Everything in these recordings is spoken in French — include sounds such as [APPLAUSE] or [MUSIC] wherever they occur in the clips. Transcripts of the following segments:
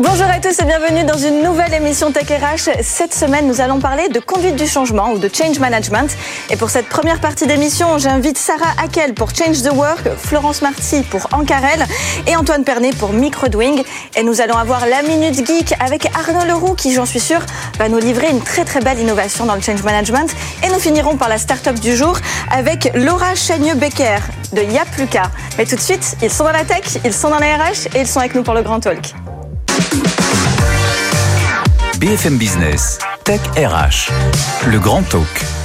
Bonjour à tous et bienvenue dans une nouvelle émission Tech RH. Cette semaine, nous allons parler de conduite du changement ou de change management. Et pour cette première partie d'émission, j'invite Sarah Hackel pour Change the Work, Florence Marty pour Ancarel et Antoine Pernet pour Microdwing. Et nous allons avoir la Minute Geek avec Arnaud Leroux qui, j'en suis sûre, va nous livrer une très très belle innovation dans le change management. Et nous finirons par la start-up du jour avec Laura Chagneux-Becker de Yapluka. Mais tout de suite, ils sont dans la tech, ils sont dans la RH et ils sont avec nous pour le Grand Talk. BFM Business, Tech RH, le grand talk.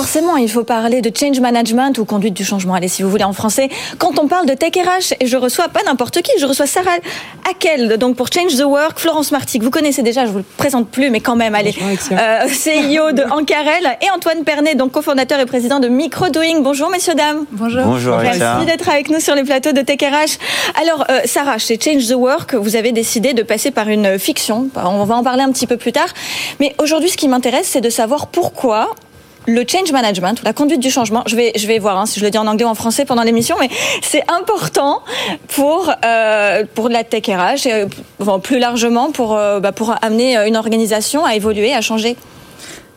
Forcément, il faut parler de change management ou conduite du changement, allez, si vous voulez en français. Quand on parle de tech RH, et je reçois pas n'importe qui, je reçois Sarah Hackel, donc pour Change the Work, Florence Marty, que vous connaissez déjà, je vous le présente plus, mais quand même, allez, euh, CEO de [LAUGHS] Ancarel, et Antoine Pernet, donc cofondateur et président de Microdoing. Bonjour, messieurs, dames. Bonjour. Bonjour, Merci d'être avec nous sur les plateaux de Tech RH. Alors, euh, Sarah, chez Change the Work, vous avez décidé de passer par une fiction. On va en parler un petit peu plus tard. Mais aujourd'hui, ce qui m'intéresse, c'est de savoir pourquoi le change management, la conduite du changement, je vais, je vais voir hein, si je le dis en anglais ou en français pendant l'émission, mais c'est important pour, euh, pour la tech RH et euh, plus largement pour, euh, bah, pour amener une organisation à évoluer, à changer.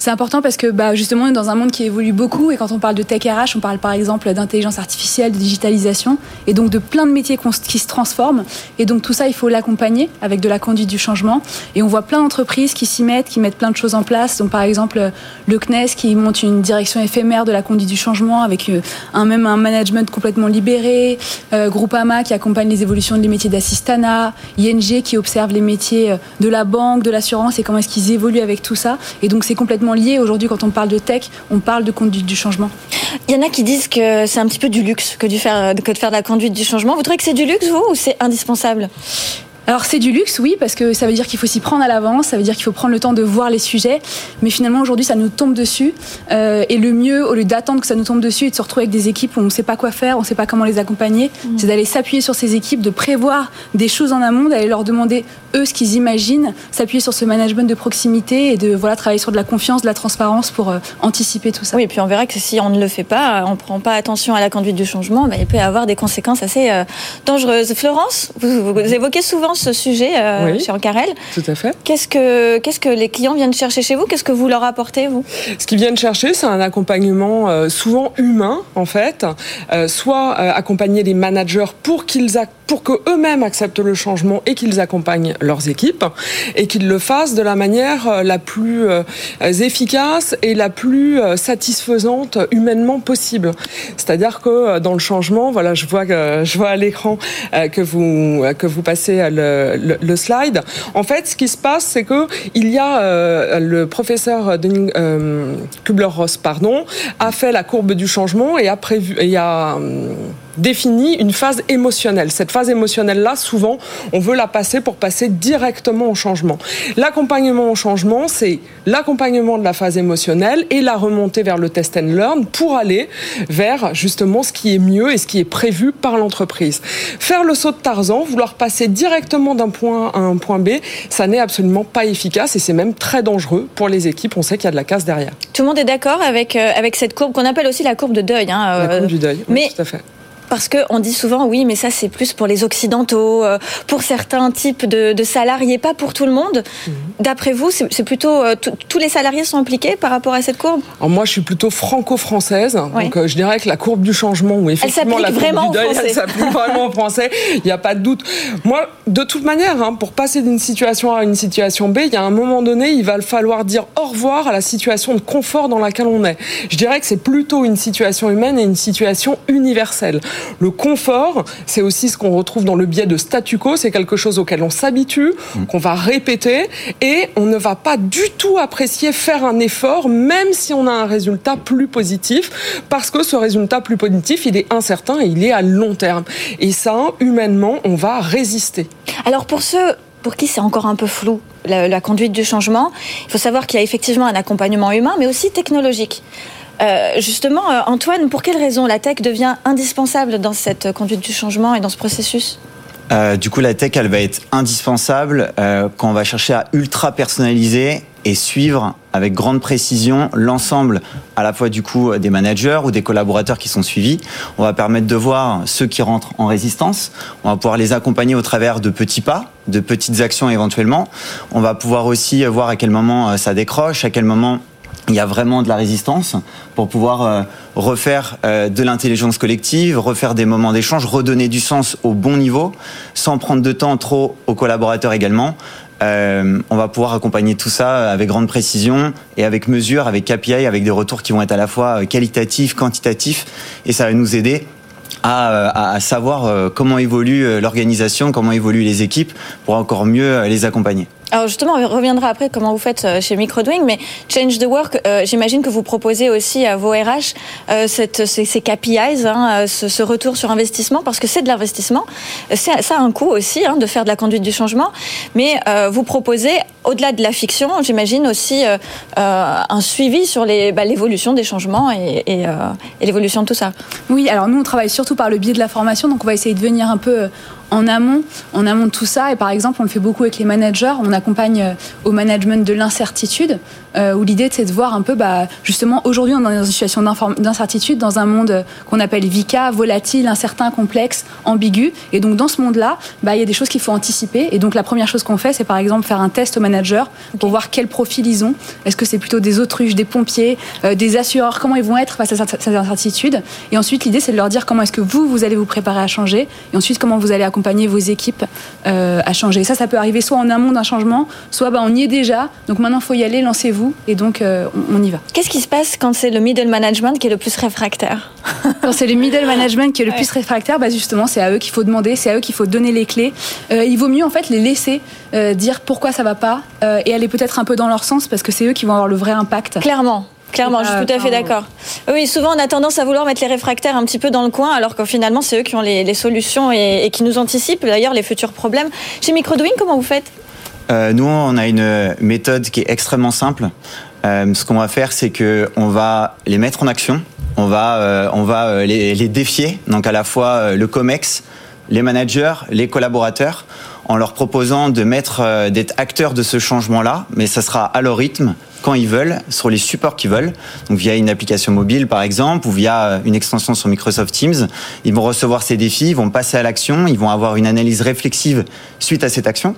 C'est important parce que bah, justement, on est dans un monde qui évolue beaucoup et quand on parle de tech RH, on parle par exemple d'intelligence artificielle, de digitalisation et donc de plein de métiers qui se transforment. Et donc tout ça, il faut l'accompagner avec de la conduite du changement. Et on voit plein d'entreprises qui s'y mettent, qui mettent plein de choses en place. Donc par exemple, le CNES qui monte une direction éphémère de la conduite du changement avec euh, un, même un management complètement libéré. Euh, Groupama qui accompagne les évolutions des métiers d'assistanat. ING qui observe les métiers euh, de la banque, de l'assurance et comment est-ce qu'ils évoluent avec tout ça. Et donc c'est complètement lié. Aujourd'hui, quand on parle de tech, on parle de conduite du changement. Il y en a qui disent que c'est un petit peu du luxe que de faire, que de faire de la conduite du changement. Vous trouvez que c'est du luxe, vous, ou c'est indispensable? Alors c'est du luxe, oui, parce que ça veut dire qu'il faut s'y prendre à l'avance, ça veut dire qu'il faut prendre le temps de voir les sujets, mais finalement aujourd'hui ça nous tombe dessus, euh, et le mieux, au lieu d'attendre que ça nous tombe dessus et de se retrouver avec des équipes où on ne sait pas quoi faire, on ne sait pas comment les accompagner, mmh. c'est d'aller s'appuyer sur ces équipes, de prévoir des choses en amont, d'aller leur demander eux ce qu'ils imaginent, s'appuyer sur ce management de proximité et de voilà travailler sur de la confiance, de la transparence pour euh, anticiper tout ça. Oui, et puis on verra que si on ne le fait pas, on ne prend pas attention à la conduite du changement, bah, il peut y avoir des conséquences assez euh, dangereuses. Florence, vous, vous, évoquez souvent ce sujet euh, chez Ancarel. Tout à fait. Qu'est-ce que, qu'est-ce que les clients viennent chercher chez vous? Qu'est-ce que vous leur apportez, vous? Ce qu'ils viennent chercher, c'est un accompagnement euh, souvent humain, en fait. Euh, soit accompagner les managers pour qu'ils pour qu'eux-mêmes acceptent le changement et qu'ils accompagnent leurs équipes et qu'ils le fassent de la manière la plus efficace et la plus satisfaisante humainement possible. C'est-à-dire que dans le changement, voilà, je vois que je vois à l'écran que vous que vous passez le, slide. En fait, ce qui se passe, c'est que il y a euh, le professeur Denis euh, Kubler-Ross, pardon, a fait la courbe du changement et a prévu et a euh, définit une phase émotionnelle. Cette phase émotionnelle-là, souvent, on veut la passer pour passer directement au changement. L'accompagnement au changement, c'est l'accompagnement de la phase émotionnelle et la remontée vers le test and learn pour aller vers justement ce qui est mieux et ce qui est prévu par l'entreprise. Faire le saut de Tarzan, vouloir passer directement d'un point A à un point B, ça n'est absolument pas efficace et c'est même très dangereux pour les équipes. On sait qu'il y a de la casse derrière. Tout le monde est d'accord avec, euh, avec cette courbe qu'on appelle aussi la courbe de deuil. Hein, la courbe du deuil, oui, mais tout à fait parce qu'on dit souvent oui, mais ça c'est plus pour les occidentaux, euh, pour certains types de, de, salariés, pas pour tout le monde. Mhm. D'après vous, c'est plutôt euh, tous les salariés sont impliqués par rapport à cette courbe? Alors moi, je suis plutôt franco-française, donc euh, je dirais que la courbe du changement, ou effectivement la courbe du deuil, elle s'applique [LAUGHS] vraiment en français. Il n'y a pas de doute. Moi, de toute manière, hein, pour passer d'une situation A à une situation B, il y a un moment donné, il va falloir dire au revoir à la situation de confort dans laquelle on est. Je dirais que c'est plutôt une situation humaine et une situation universelle. Le confort, c'est aussi ce qu'on retrouve dans le biais de statu quo, c'est quelque chose auquel on s'habitue, mm. qu'on va répéter, et on ne va pas du tout apprécier faire un effort, même si on a un résultat plus positif, parce que ce résultat plus positif, il est incertain et il est à long terme. Et ça, humainement, on va résister. Alors pour ceux pour qui c'est encore un peu flou, la, conduite du changement, il faut savoir qu'il y a effectivement un accompagnement humain, mais aussi technologique. Euh, justement, euh, Antoine, pour quelles raisons la tech devient indispensable dans cette conduite du changement et dans ce processus? Euh, du coup, la tech, elle va être indispensable quand on va chercher à ultra personnaliser et suivre avec grande précision l'ensemble à la fois du coup des managers ou des collaborateurs qui sont suivis. On va permettre de voir ceux qui rentrent en résistance. On va pouvoir les accompagner au travers de petits pas, de petites actions éventuellement. On va pouvoir aussi voir à quel moment ça décroche, à quel moment il y a vraiment de la résistance pour pouvoir euh, refaire euh, de l'intelligence collective, refaire des moments d'échange, redonner du sens au bon niveau, sans prendre de temps trop aux collaborateurs également. Euh, on va pouvoir accompagner tout ça avec grande précision et avec mesure, avec KPI, avec des retours qui vont être à la fois qualitatifs, quantitatifs, et ça va nous aider à, savoir comment évolue l'organisation, comment évoluent les équipes pour encore mieux les accompagner. Alors justement, on reviendra après comment vous faites euh, chez Microdwing, mais Change the Work, euh, j'imagine que vous proposez aussi à vos RH euh, cette, ces, ces, KPIs, hein, ce, retour sur investissement, parce que c'est de l'investissement. Ça a un coût aussi hein, de faire de la conduite du changement, mais vous proposez, au-delà de la fiction, j'imagine aussi un suivi sur bah, l'évolution des changements et l'évolution de tout ça. Oui, alors nous on travaille surtout par le biais de la formation, donc on va essayer de venir un peu en amont, en amont de tout ça. Et par exemple, on le fait beaucoup avec les managers. On accompagne euh, au management de l'incertitude, euh, où l'idée c'est de voir un peu, bah, justement, aujourd'hui on est dans une situation d'incertitude, dans un monde qu'on appelle VICA, volatile, incertain, complexe, ambigu. Et donc dans ce monde-là, bah, il y a des choses qu'il faut anticiper. Et donc la première chose qu'on fait, c'est par exemple faire un test aux managers pour voir quel profil ils ont. Est-ce que c'est plutôt des autruches, des pompiers, euh, des assureurs? Comment ils vont être face à cette incertitude? Et ensuite, l'idée c'est de leur dire comment est-ce que vous, vous allez vous préparer à changer. Et ensuite, comment vous allez accompagner accompagner vos équipes euh, à changer. Ça, ça peut arriver soit en amont d'un changement, soit bah, on y est déjà. Donc maintenant, il faut y aller, lancez-vous, et donc euh, on, y va. Qu'est-ce qui se passe quand c'est le middle management qui est le plus réfractaire? Quand c'est le middle management qui est le plus réfractaire, bah, justement, c'est à eux qu'il faut demander, c'est à eux qu'il faut donner les clés. Euh, il vaut mieux en fait les laisser dire pourquoi ça va pas et aller peut-être un peu dans leur sens parce que c'est eux qui vont avoir le vrai impact. Clairement. Clairement, je suis tout à fait d'accord. Oui, souvent on a tendance à vouloir mettre les réfractaires un petit peu dans le coin, alors que finalement c'est eux qui ont les, solutions et, qui nous anticipent. D'ailleurs les futurs problèmes. Chez Microdwing, comment vous faites? Euh, Nous, on a une méthode qui est extrêmement simple. Euh, ce qu'on va faire, c'est que on va les mettre en action, on va, euh, on va les, les, défier, donc à la fois le COMEX, les managers, les collaborateurs, en leur proposant de mettre, d'être acteurs de ce changement-là, mais ça sera à leur rythme, quand ils veulent, sur les supports qu'ils veulent, donc via une application mobile par exemple, ou via une extension sur Microsoft Teams. Ils vont recevoir ces défis, ils vont passer à l'action, ils vont avoir une analyse réflexive suite à cette action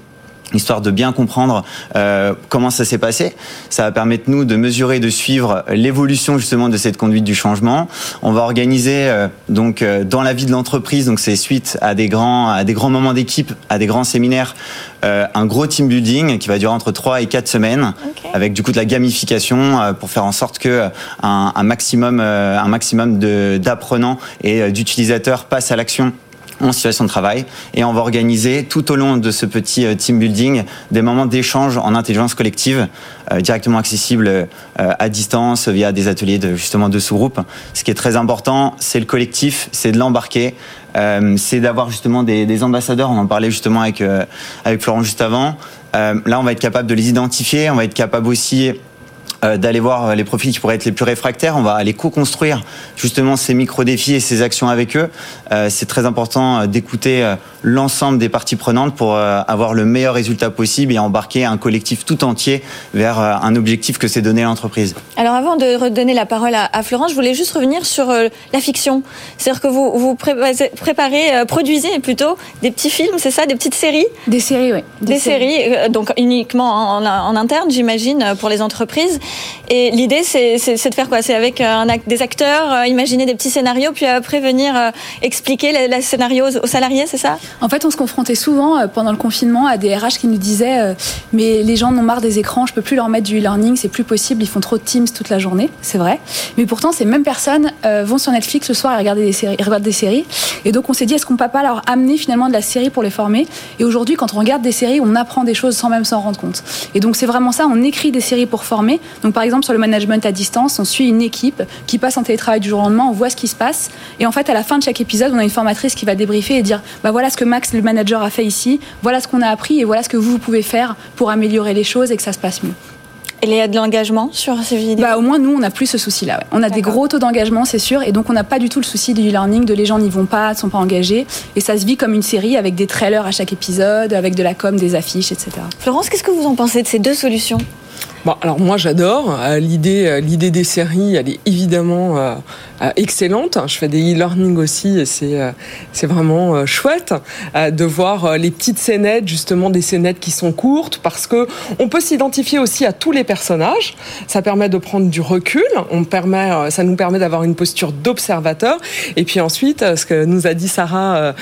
histoire de bien comprendre euh, comment ça s'est passé. Ça va permettre nous de mesurer, de suivre l'évolution justement de cette conduite du changement. On va organiser euh, donc euh, dans la vie de l'entreprise, donc c'est suite à des grands à des grands moments d'équipe, à des grands séminaires, euh, un gros team building qui va durer entre 3 et 4 semaines, avec du coup de la gamification euh, pour faire en sorte que un, un maximum un maximum d'apprenants et d'utilisateurs passent à l'action en situation de travail et on va organiser tout au long de ce petit euh, team building des moments d'échange en intelligence collective euh, directement accessibles euh, à distance via des ateliers de justement de sous-groupes. Ce qui est très important, c'est le collectif, c'est de l'embarquer, c'est d'avoir justement des, des, ambassadeurs. On en parlait justement avec avec Florent juste avant. là, on va être capable de les identifier, on va être capable aussi d'aller voir euh, les profils qui pourraient être les plus réfractaires. On va aller co-construire justement ces micro-défis et ces actions avec eux. Euh, c'est très important d'écouter l'ensemble des parties prenantes pour avoir le meilleur résultat possible et embarquer un collectif tout entier vers un objectif que s'est donné l'entreprise. Alors avant de redonner la parole à, Florence, je voulais juste revenir sur la fiction. C'est-à-dire que vous, vous préparez, produisez plutôt des petits films, c'est ça, des petites séries? Des séries, oui. Des, séries, donc uniquement en, en interne, j'imagine, pour les entreprises. Et l'idée, c'est de faire quoi? C'est avec euh, un, des acteurs, euh, imaginer des petits scénarios, puis après venir euh, expliquer les, scénarios aux salariés, c'est ça? En fait, on se confrontait souvent euh, pendant le confinement à des RH qui nous disaient euh, mais les gens n'ont marre des écrans, je peux plus leur mettre du e-learning, c'est plus possible, ils font trop de Teams toute la journée, c'est vrai. Mais pourtant, ces mêmes personnes euh, vont sur Netflix le soir et regardent des séries, des séries. Et donc, on s'est dit est-ce qu'on peut pas leur amener finalement de la série pour les former? Et aujourd'hui, quand on regarde des séries, on apprend des choses sans même s'en rendre compte. Et donc, c'est vraiment ça. On écrit des séries pour former. Donc, par exemple, sur le management à distance, on suit une équipe qui passe en télétravail du jour au lendemain, on voit ce qui se passe. Et en fait, à la fin de chaque épisode, on a une formatrice qui va débriefer et dire bah voilà ce que Max, le manager, a fait ici, voilà ce qu'on a appris et voilà ce que vous, vous pouvez faire pour améliorer les choses et que ça se passe mieux. Et il y a de l'engagement sur ces vidéos? Bah, Au moins, nous, on n'a plus ce souci-là. Ouais. On a des gros taux d'engagement, c'est sûr, et donc on n'a pas du tout le souci du e-learning, de les gens n'y vont pas, ne sont pas engagés. Et ça se vit comme une série avec des trailers à chaque épisode, avec de la com, des affiches, etc. Florence, qu'est-ce que vous en pensez de ces deux solutions? Bon, alors moi j'adore euh, l'idée euh, l'idée des séries, elle est évidemment euh, excellente. Je fais des e-learning aussi et c'est c'est vraiment chouette de voir les petites scénettes justement des scénettes qui sont courtes parce que on peut s'identifier aussi à tous les personnages. Ça permet de prendre du recul, on permet ça nous permet d'avoir une posture d'observateur et puis ensuite ce que nous a dit Sarah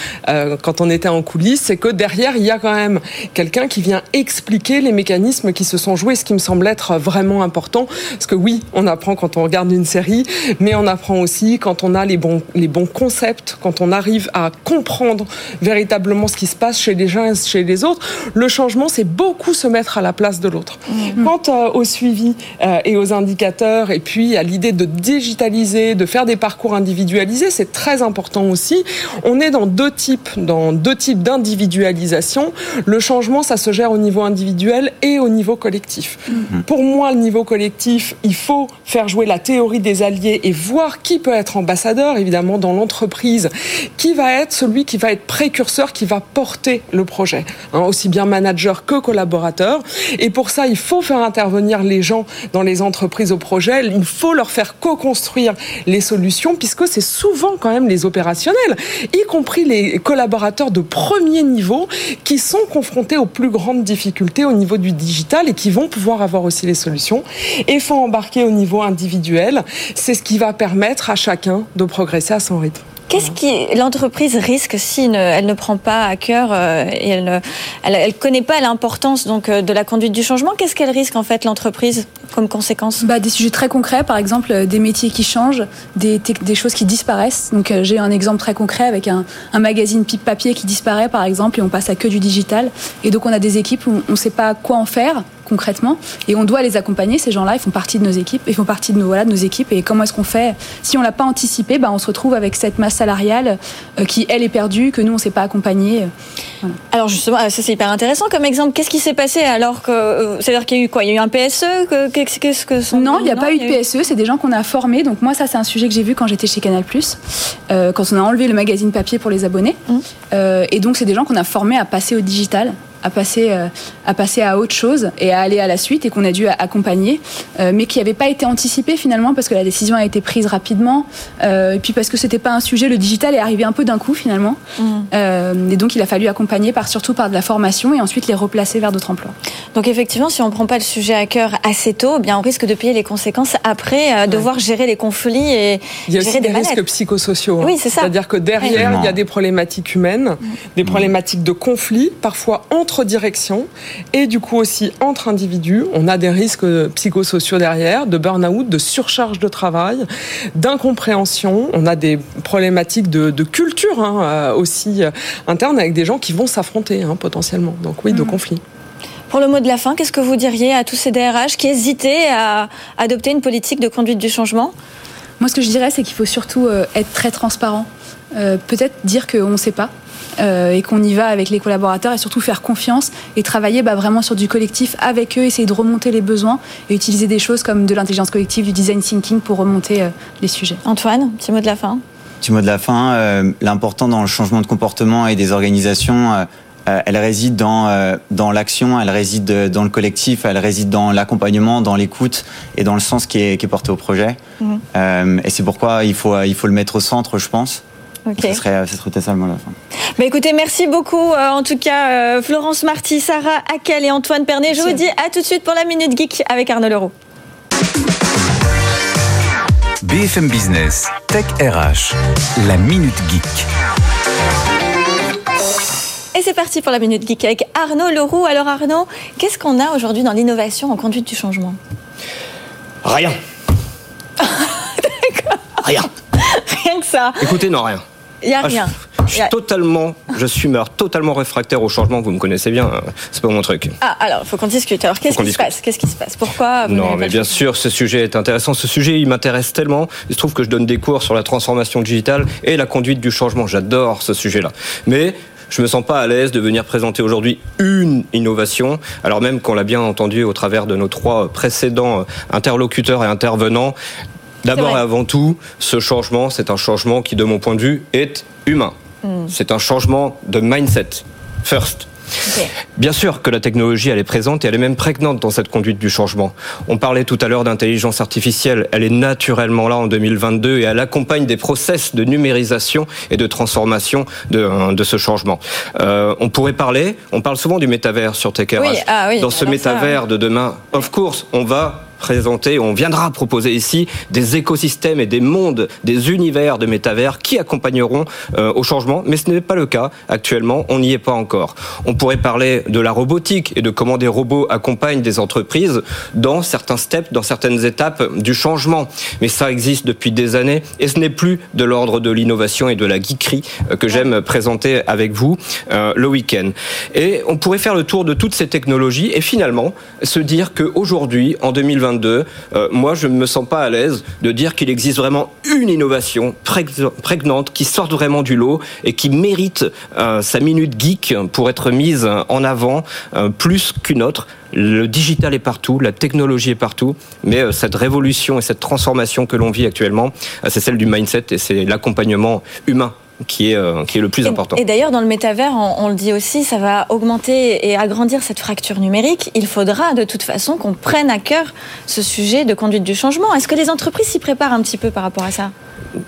quand on était en coulisses, c'est que derrière il y a quand même quelqu'un qui vient expliquer les mécanismes qui se sont joués, ce qui me semble être vraiment important. Parce que oui, on apprend quand on regarde une série, mais on apprend aussi quand on a les bons, les bons concepts, quand on arrive à comprendre véritablement ce qui se passe chez les uns et chez les autres. Le changement, c'est beaucoup se mettre à la place de l'autre. Mmh. Quant euh, au suivi euh, et aux indicateurs, et puis à l'idée de digitaliser, de faire des parcours individualisés, c'est très important aussi. On est dans deux types, dans deux types d'individualisation. Le changement, ça se gère au niveau individuel et au niveau collectif. Mmh. Pour moi, le niveau collectif, il faut faire jouer la théorie des alliés et voir qui peut être ambassadeur, évidemment, dans l'entreprise, qui va être celui qui va être précurseur, qui va porter le projet, hein, aussi bien manager que collaborateur. Et pour ça, il faut faire intervenir les gens dans les entreprises au projet. Il faut leur faire co-construire les solutions, puisque c'est souvent quand même les opérationnels, y compris les collaborateurs de premier niveau, qui sont confrontés aux plus grandes difficultés au niveau du digital et qui vont pouvoir avoir aussi les solutions. Et faut embarquer au niveau individuel. C'est ce qui va permettre à chacun de progresser à son rythme. Qu'est-ce qui l'entreprise risque si ne, elle ne prend pas à cœur euh, et elle ne elle, elle connaît pas l'importance donc euh, de la conduite du changement? Qu'est-ce qu'elle risque en fait l'entreprise comme conséquence? Bah, Des sujets très concrets, par exemple euh, des métiers qui changent, des, des choses qui disparaissent. Donc euh, j'ai un exemple très concret avec un, un, magazine pipe papier qui disparaît par exemple et on passe à que du digital. Et donc on a des équipes où on ne sait pas quoi en faire concrètement. Et on doit les accompagner ces gens-là. Ils font partie de nos équipes ils font partie de nos voilà de nos équipes. Et comment est-ce qu'on fait? Si on l'a pas anticipé bah, on se retrouve avec cette masse salariale euh, qui elle est perdue que nous on s'est pas accompagné voilà. alors justement ça c'est hyper intéressant comme exemple. Qu'est-ce qui s'est passé alors que euh, c'est à dire qu'il y a eu quoi? Il y a eu un PSE qu'est-ce que, que sont... non il n'y a non, pas eu de PSE c'est des gens qu'on a formés. Donc moi ça c'est un sujet que j'ai vu quand j'étais chez Canal euh, quand on a enlevé le magazine papier pour les abonnés. Mmh. et donc c'est des gens qu'on a formés à passer au digital à passer, euh, à passer à autre chose et à aller à la suite et qu'on a dû accompagner, euh, mais qui n'avait pas été anticipé finalement parce que la décision a été prise rapidement euh, et puis parce que c'était pas un sujet, le digital est arrivé un peu d'un coup finalement. Mmh. et donc il a fallu accompagner par, surtout par de la formation et ensuite les replacer vers d'autres emplois. Donc effectivement, si on ne prend pas le sujet à cœur assez tôt, eh bien on risque de payer les conséquences après, ouais. devoir gérer les conflits et il y a gérer aussi des, des risques psychosociaux. Oui, c'est ça. C'est-à-dire que derrière, il y a des problématiques humaines, mmh. des problématiques de conflit, parfois entre directions et du coup aussi entre individus. On a des risques psychosociaux derrière, de burn-out, de surcharge de travail, d'incompréhension. On a des problématiques de, de culture hein, aussi interne avec des gens qui vont s'affronter hein, potentiellement. Donc oui, mmh. de conflit. Pour le mot de la fin, qu'est-ce que vous diriez à tous ces DRH qui hésitaient à adopter une politique de conduite du changement? Moi, ce que je dirais, c'est qu'il faut surtout euh, être très transparent. Euh, Peut-être dire qu'on ne sait pas, euh, et qu'on y va avec les collaborateurs et surtout faire confiance et travailler bah, vraiment sur du collectif avec eux, essayer de remonter les besoins et utiliser des choses comme de l'intelligence collective, du design thinking pour remonter euh, les sujets. Antoine, petit mot de la fin? Petit mot de la fin, euh, l'important dans le changement de comportement et des organisations, euh, elle réside dans, euh, dans l'action, elle réside dans le collectif, elle réside dans l'accompagnement, dans l'écoute et dans le sens qui est, qui est porté au projet. Mmh. Euh, et c'est pourquoi il faut, il faut le mettre au centre, je pense. Okay. Ce serait, ce serait la fin. Bah écoutez, merci beaucoup. Euh, en tout cas, euh, Florence Marty, Sarah Hakel et Antoine Pernet. Merci. Je vous dis à tout de suite pour la Minute Geek avec Arnaud Leroux. BFM Business, Tech RH, la Minute Geek. c'est parti pour la Minute Geek avec Arnaud Leroux. Alors Arnaud, qu'est-ce qu'on a aujourd'hui dans l'innovation en conduite du changement? Rien. [LAUGHS] Rien. Rien que ça. Écoutez, non, rien. Il n'y a Ah, rien. Je suis totalement, je suis meur, totalement réfractaire au changement. Vous me connaissez bien, euh, c'est pas mon truc. Ah, alors, il faut qu'on discute. Alors, qu'est-ce qui se passe? Qu'est-ce qui se passe? Pourquoi vous Non, mais bien sûr, ce sujet est intéressant. Ce sujet, il m'intéresse tellement. Il se trouve que je donne des cours sur la transformation digitale et la conduite du changement. J'adore ce sujet-là. Mais je me sens pas à l'aise de venir présenter aujourd'hui une innovation, alors même qu'on l'a bien entendu au travers de nos trois précédents euh, interlocuteurs et intervenants. D'abord et avant tout, ce changement, c'est un changement qui, de mon point de vue, est humain. Hmm. C'est un changement de mindset. First. Bien sûr que la technologie, elle est présente et elle est même prégnante dans cette conduite du changement. On parlait tout à l'heure d'intelligence artificielle. Elle est naturellement là en 2022 et elle accompagne des process de numérisation et de transformation de, de ce changement. Euh, on pourrait parler, on parle souvent du métavers sur. Oui, ah oui, dans ce ça, métavers de demain, of course, on va on viendra proposer ici des écosystèmes et des mondes, des univers de métavers qui accompagneront euh, au changement, mais ce n'est pas le cas actuellement, on n'y est pas encore. On pourrait parler de la robotique et de comment des robots accompagnent des entreprises dans certains steps, dans certaines étapes du changement, mais ça existe depuis des années et ce n'est plus de l'ordre de l'innovation et de la geekerie euh, que j'aime présenter avec vous euh, le week-end. Et on pourrait faire le tour de toutes ces technologies et finalement se dire qu'aujourd'hui, en 2022, euh, moi je ne me sens pas à l'aise de dire qu'il existe vraiment une innovation prég- prégnante qui sort vraiment du lot et qui mérite euh, sa minute geek pour être mise en avant euh, plus qu'une autre. Le digital est partout, la technologie est partout, mais cette révolution et cette transformation que l'on vit actuellement, c'est celle du mindset et c'est l'accompagnement humain qui est, euh, qui est le plus Et- important. Et, d'ailleurs, dans le métavers, on, on le dit aussi, ça va augmenter et agrandir cette fracture numérique. Il faudra de toute façon qu'on prenne à cœur ce sujet de conduite du changement. Est-ce que les entreprises s'y préparent un petit peu par rapport à ça?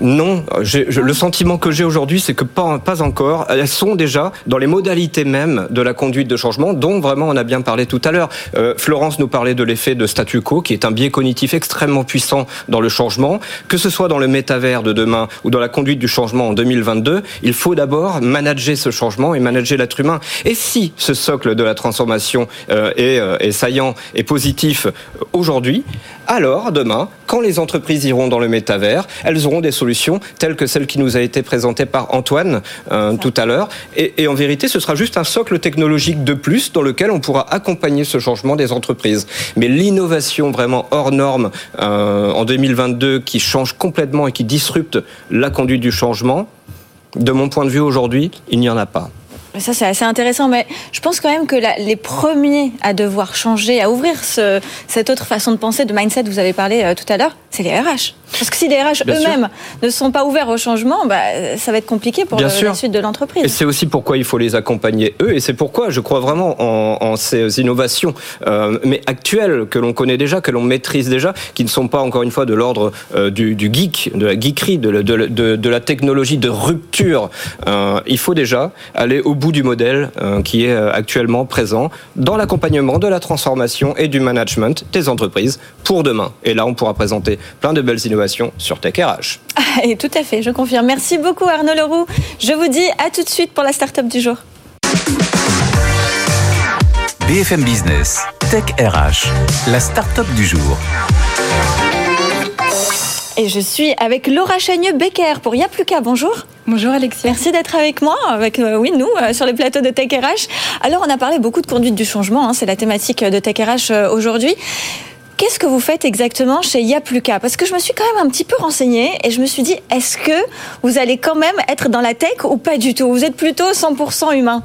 Non, le sentiment que j'ai aujourd'hui, c'est que pas, pas encore. Elles sont déjà dans les modalités mêmes de la conduite de changement, dont vraiment on a bien parlé tout à l'heure. Euh, Florence nous parlait de l'effet de statu quo, qui est un biais cognitif extrêmement puissant dans le changement. Que ce soit dans le métavers de demain ou dans la conduite du changement en 2022, il faut d'abord manager ce changement et manager l'être humain. Et si ce socle de la transformation euh, est, euh, est saillant et positif aujourd'hui, alors demain, quand les entreprises iront dans le métavers, elles auront des solutions telles que celle qui nous a été présentée par Antoine euh, tout à l'heure. Et, et en vérité, ce sera juste un socle technologique de plus dans lequel on pourra accompagner ce changement des entreprises. Mais l'innovation vraiment hors norme euh, en 2022 qui change complètement et qui disrupte la conduite du changement, de mon point de vue aujourd'hui, il n'y en a pas. Ça, c'est assez intéressant, mais je pense quand même que la- les premiers à devoir changer, à ouvrir ce- cette autre façon de penser, de mindset, vous avez parlé euh, tout à l'heure, c'est les RH. Parce que si les RH eux-mêmes ne sont pas ouverts au changement, bah, ça va être compliqué pour le- la suite de Et l'entreprise. c'est aussi pourquoi il faut les accompagner eux, et c'est pourquoi je crois vraiment en, en ces innovations, euh, mais actuelles que l'on connaît déjà, que l'on maîtrise déjà, qui ne sont pas encore une fois de l'ordre euh, du, du geek, de la geekerie, de, la- de la- de- de la technologie de rupture. Euh, il faut déjà aller au bout du modèle euh, qui est euh, actuellement présent dans l'accompagnement de la transformation et du management des entreprises pour demain. Et là, on pourra présenter plein de belles innovations sur Tech RH. [LAUGHS] Et tout à fait, je confirme. Merci beaucoup Arnaud Leroux. Je vous dis à tout de suite pour la start-up du jour. BFM Business, Tech RH, la start-up du jour. Et je suis avec Laura Chagneux-Becker pour Y'a plus qu'à. Bonjour. Bonjour Alexia. Merci d'être avec moi, avec euh, oui nous euh, sur les plateaux de Tech RH. Alors on a parlé beaucoup de conduite du changement, hein, c'est la thématique de Tech RH euh, aujourd'hui. Qu'est-ce que vous faites exactement chez Y'a plus qu'à Parce que je me suis quand même un petit peu renseignée et je me suis dit, est-ce que vous allez quand même être dans la tech ou pas du tout? Vous êtes plutôt 100% humain.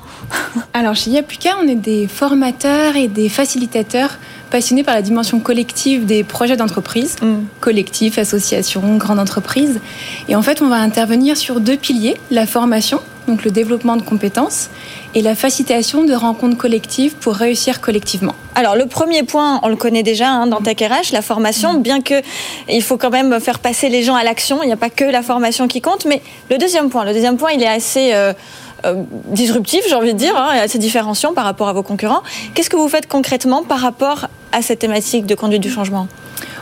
Alors chez Yapuka, on est des formateurs et des facilitateurs passionnés par la dimension collective des projets d'entreprise, Mm. collectifs, associations, grandes entreprises. Et en fait, on va intervenir sur deux piliers, la formation, donc le développement de compétences, et la facilitation de rencontres collectives pour réussir collectivement. Alors le premier point, on le connaît déjà hein, dans Tech RH, la formation, bien que il faut quand même faire passer les gens à l'action, il n'y a pas que la formation qui compte, mais le deuxième point, le deuxième point, il est assez euh, euh, disruptif, j'ai envie de dire, hein, et assez différenciant par rapport à vos concurrents. Qu'est-ce que vous faites concrètement par rapport à cette thématique de conduite du changement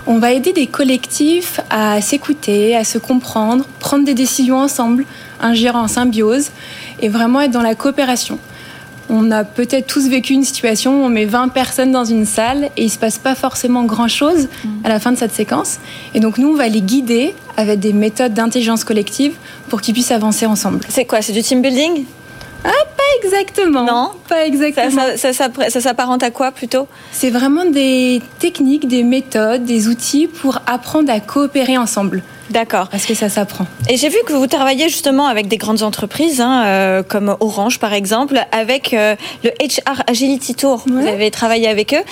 On va aider des collectifs à s'écouter, à se comprendre, prendre des décisions ensemble, agir en symbiose et vraiment être dans la coopération. on a peut-être tous vécu une situation où on met 20 personnes dans une salle et il se passe pas forcément grand-chose mm. à la fin de cette séquence. Et donc nous, on va les guider avec des méthodes d'intelligence collective pour qu'ils puissent avancer ensemble. C'est quoi? C'est du team building? Ah, pas exactement. Non, pas exactement. Ça, ça s'apparente à quoi plutôt? C'est vraiment des techniques, des méthodes, des outils pour apprendre à coopérer ensemble. D'accord. Parce que ça s'apprend. Et j'ai vu que vous travaillez justement avec des grandes entreprises, hein, euh, comme Orange par exemple, avec euh, le HR Agility Tour. Vous avez travaillé avec eux.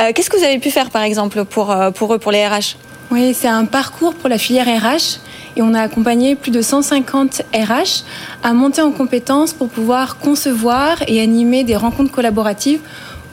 Euh, qu'est-ce que vous avez pu faire par exemple pour, pour eux, pour les RH Oui, c'est un parcours pour la filière RH. Et on a accompagné plus de 150 RH à monter en compétences pour pouvoir concevoir et animer des rencontres collaboratives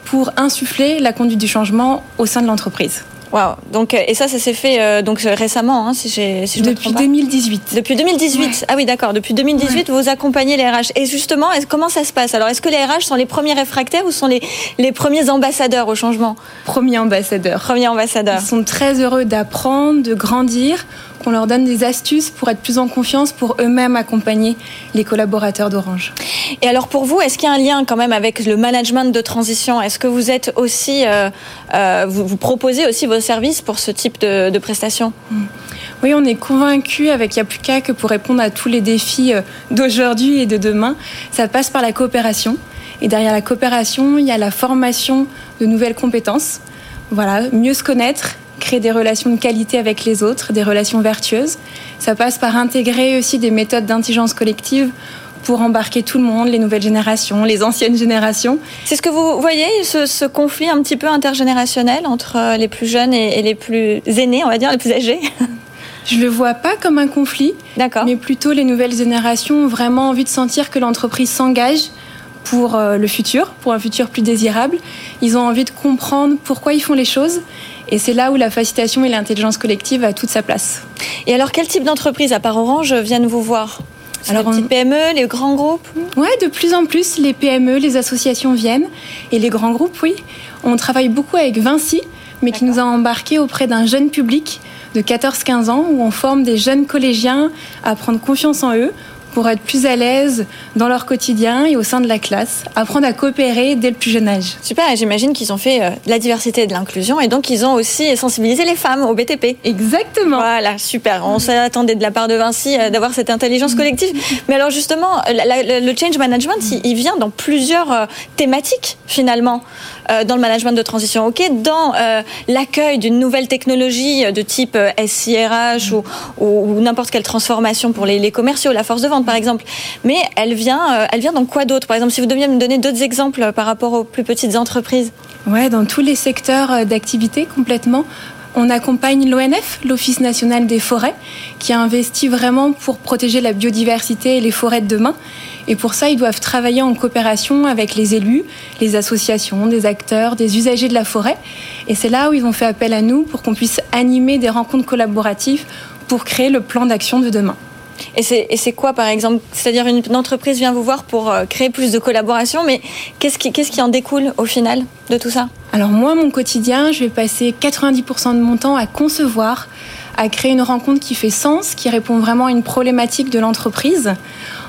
pour insuffler la conduite du changement au sein de l'entreprise. Waouh. Donc et ça, ça s'est fait euh, donc récemment, hein, si j'ai si je depuis 2018. Depuis 2018. Ah oui, d'accord. Depuis 2018, vous accompagnez les RH. Et justement, comment ça se passe? Alors, est-ce que les RH sont les premiers réfractaires ou sont les les premiers ambassadeurs au changement? Premiers ambassadeurs. Premiers ambassadeurs. Ils sont très heureux d'apprendre, de grandir qu'on leur donne des astuces pour être plus en confiance, pour eux-mêmes accompagner les collaborateurs d'Orange. Et alors pour vous, est-ce qu'il y a un lien quand même avec le management de transition? Est-ce que vous êtes aussi, euh, euh, vous, proposez aussi vos services pour ce type de, prestations? Hmm. Oui, on est convaincu avec Yapuka que pour répondre à tous les défis euh, d'aujourd'hui et de demain, ça passe par la coopération. Et derrière la coopération, il y a la formation de nouvelles compétences. Voilà, mieux se connaître, créer des relations de qualité avec les autres, des relations vertueuses. Ça passe par intégrer aussi des méthodes d'intelligence collective pour embarquer tout le monde, les nouvelles générations, les anciennes générations. C'est ce que vous voyez, ce, conflit un petit peu intergénérationnel entre euh, les plus jeunes et, les plus aînés, on va dire, les plus âgés? [LAUGHS] Je le vois pas comme un conflit, mais plutôt les nouvelles générations ont vraiment envie de sentir que l'entreprise s'engage pour euh, le futur, pour un futur plus désirable. Ils ont envie de comprendre pourquoi ils font les choses et c'est là où la facilitation et l'intelligence collective a toute sa place. Et alors, quel type d'entreprise, à part Orange, viennent vous voir? Alors, les petites PME, les grands groupes? Oui, de plus en plus, les PME, les associations viennent. Et les grands groupes, oui. On travaille beaucoup avec Vinci, mais qui nous a embarqués auprès d'un jeune public de 14-15 ans, où on forme des jeunes collégiens à prendre confiance en eux pour être plus à l'aise dans leur quotidien et au sein de la classe, apprendre à coopérer dès le plus jeune âge. Super, j'imagine qu'ils ont fait euh, de la diversité et de l'inclusion et donc ils ont aussi sensibilisé les femmes au BTP. Exactement. Voilà, super. On s'attendait de la part de Vinci euh, d'avoir cette intelligence collective. [LAUGHS] Mais alors justement, le change management, il vient dans plusieurs euh, thématiques finalement. Dans le management de transition, ok, dans l'accueil d'une nouvelle technologie de type SIRH ou, ou, n'importe quelle transformation pour les, commerciaux, la force de vente par exemple. Mais elle vient, elle vient dans quoi d'autre? Par exemple, si vous deviez me donner d'autres exemples par rapport aux plus petites entreprises. Ouais, dans tous les secteurs d'activité complètement. On accompagne l'ONF, l'Office national des forêts, qui a investi vraiment pour protéger la biodiversité et les forêts de demain. Et pour ça, ils doivent travailler en coopération avec les élus, les associations, des acteurs, des usagers de la forêt. Et c'est là où ils ont fait appel à nous pour qu'on puisse animer des rencontres collaboratives pour créer le plan d'action de demain. Et c'est quoi, par exemple? C'est-à-dire une, entreprise vient vous voir pour euh, créer plus de collaboration, mais qu'est-ce qui, qui en découle au final de tout ça? Alors moi, mon quotidien, je vais passer 90% de mon temps à concevoir, à créer une rencontre qui fait sens, qui répond vraiment à une problématique de l'entreprise.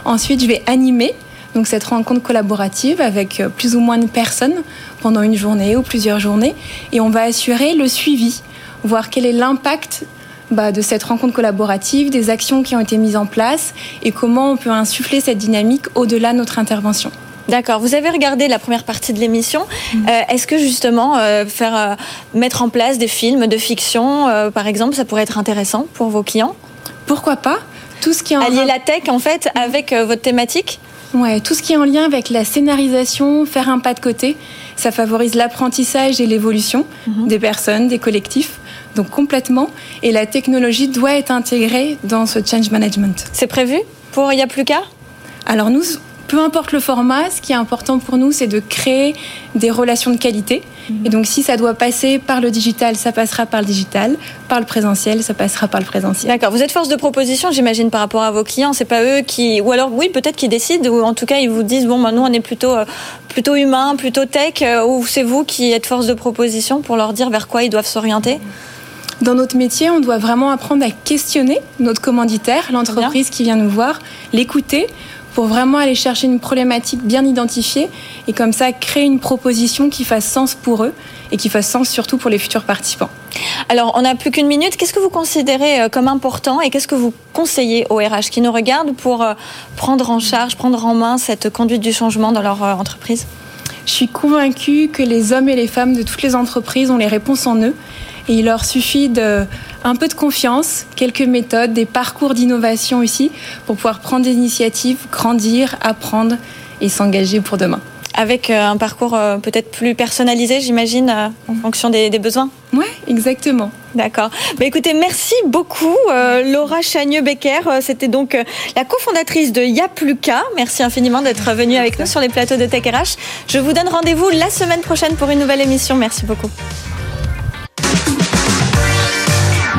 Ensuite, je vais animer donc cette rencontre collaborative avec euh, plus ou moins de personnes pendant une journée ou plusieurs journées, et on va assurer le suivi, voir quel est l'impact bah, de cette rencontre collaborative, des actions qui ont été mises en place et comment on peut insuffler cette dynamique au-delà de notre intervention. D'accord. Vous avez regardé la première partie de l'émission. Mm. Euh, est-ce que justement euh, faire euh, mettre en place des films de fiction, par exemple, ça pourrait être intéressant pour vos clients? Pourquoi pas? Tout ce qui est en allier la tech en fait avec votre thématique? Ouais, tout ce qui est en lien avec la scénarisation, faire un pas de côté, ça favorise l'apprentissage et l'évolution mm-hmm. des personnes, des collectifs donc complètement. Et la technologie doit être intégrée dans ce change management. C'est prévu pour Il n'y a plus qu'à? Alors nous, peu importe le format, ce qui est important pour nous, c'est de créer des relations de qualité. Mhm. Et donc, si ça doit passer par le digital, ça passera par le digital. Par le présentiel, ça passera par le présentiel. D'accord. Vous êtes force de proposition, j'imagine, par rapport à vos clients. C'est pas eux qui, ou alors, oui, peut-être qu'ils décident, ou en tout cas, ils vous disent, bon, bah, nous, on est plutôt, euh, plutôt humain, plutôt tech, euh, ou c'est vous qui êtes force de proposition pour leur dire vers quoi ils doivent s'orienter? Dans notre métier, on doit vraiment apprendre à questionner notre commanditaire, l'entreprise qui vient nous voir, l'écouter pour vraiment aller chercher une problématique bien identifiée et comme ça créer une proposition qui fasse sens pour eux et qui fasse sens surtout pour les futurs participants. Alors, on n'a plus qu'une minute. Qu'est-ce que vous considérez euh, comme important et qu'est-ce que vous conseillez aux RH qui nous regardent pour euh, prendre en charge, prendre en main cette conduite du changement dans leur euh, entreprise? Je suis convaincue que les hommes et les femmes de toutes les entreprises ont les réponses en eux et il leur suffit de un peu de confiance, quelques méthodes, des parcours d'innovation aussi pour pouvoir prendre des initiatives, grandir, apprendre et s'engager pour demain avec euh, un parcours euh, peut-être plus personnalisé, j'imagine, euh, en fonction des, besoins Oui, exactement. D'accord. Bah, écoutez, merci beaucoup, Laura Chagneux-Becker. C'était donc la cofondatrice de Yapluka. Merci infiniment d'être venue avec nous sur les plateaux de Tech RH. Je vous donne rendez-vous la semaine prochaine pour une nouvelle émission. Merci beaucoup.